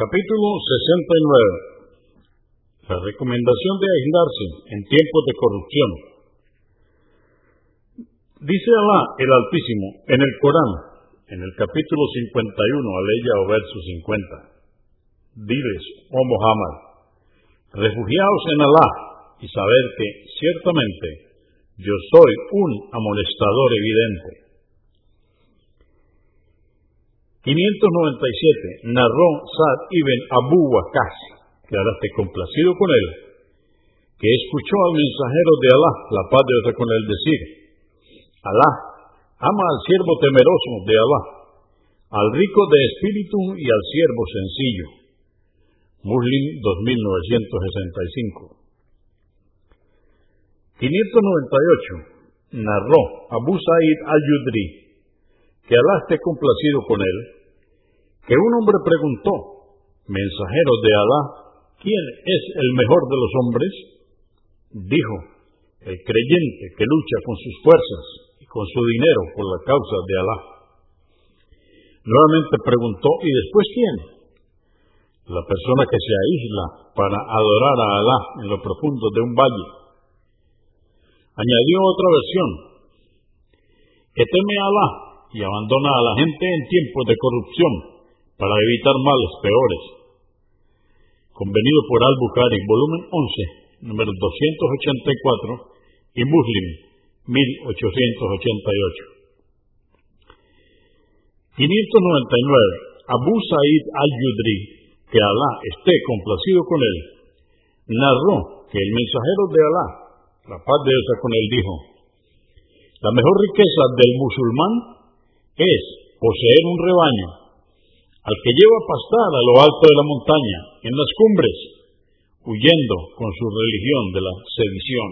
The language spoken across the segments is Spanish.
Capítulo 69. La recomendación de aislarse en tiempos de corrupción. Dice Alá el Altísimo en el Corán, en el capítulo 51, aleya o verso 50. Diles, oh Muhammad, refugiaos en Alá y saber que, ciertamente, yo soy un amonestador evidente. 597. Narró Sad ibn Abu Waqas, que ahora esté complacido con él, que escuchó al mensajero de Alá, la paz de Dios con él, decir, Alá ama al siervo temeroso de Alá, al rico de espíritu y al siervo sencillo. Muslim 2965. 598. Narró Abu Sa'id al-Yudri, que Alá esté complacido con él, que un hombre preguntó, mensajero de Alá, ¿quién es el mejor de los hombres? Dijo, el creyente que lucha con sus fuerzas y con su dinero por la causa de Alá. Nuevamente preguntó, ¿y después quién? La persona que se aísla para adorar a Alá en lo profundo de un valle. Añadió otra versión, que teme a Alá y abandona a la gente en tiempos de corrupción para evitar males peores. Convenido por Al-Bukhari, volumen 11, número 284 y Muslim, 1888. 599. Abu Sa'id al-Yudri, que Alá esté complacido con él, narró que el mensajero de Alá, la paz de Dios con él, dijo, la mejor riqueza del musulmán es poseer un rebaño al que lleva a pastar a lo alto de la montaña, en las cumbres, huyendo con su religión de la sedición.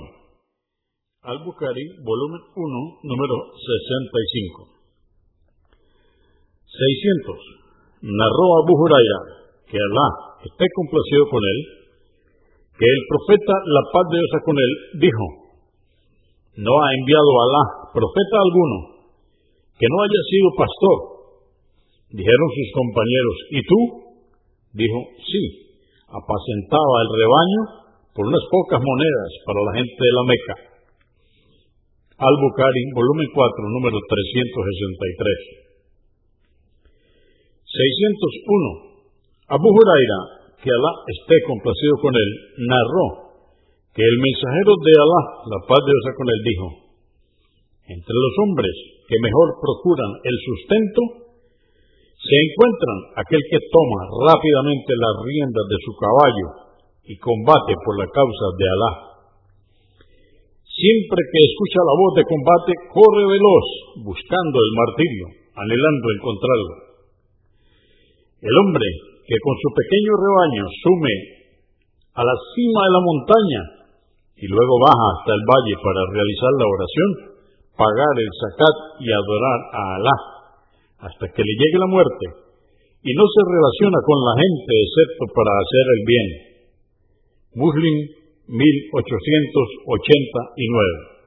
Al-Bukhari, volumen 1, número 65. 600. Narró Abu Huraira, que Alá esté complacido con él, que el profeta, la paz de Dios con él, dijo, no ha enviado Alá profeta alguno que no haya sido pastor. Dijeron sus compañeros, ¿y tú? Dijo, sí, apacentaba el rebaño por unas pocas monedas para la gente de la Meca. Al-Bukhari, volumen 4, número 363. 601. Abu Huraira, que Alá esté complacido con él, narró que el mensajero de Alá, la paz de Dios con él, dijo, entre los hombres que mejor procuran el sustento, se encuentran aquel que toma rápidamente las riendas de su caballo y combate por la causa de Alá. Siempre que escucha la voz de combate, corre veloz, buscando el martirio, anhelando encontrarlo. El hombre que con su pequeño rebaño sume a la cima de la montaña y luego baja hasta el valle para realizar la oración, pagar el zakat y adorar a Alá hasta que le llegue la muerte y no se relaciona con la gente excepto para hacer el bien. Muslim 1889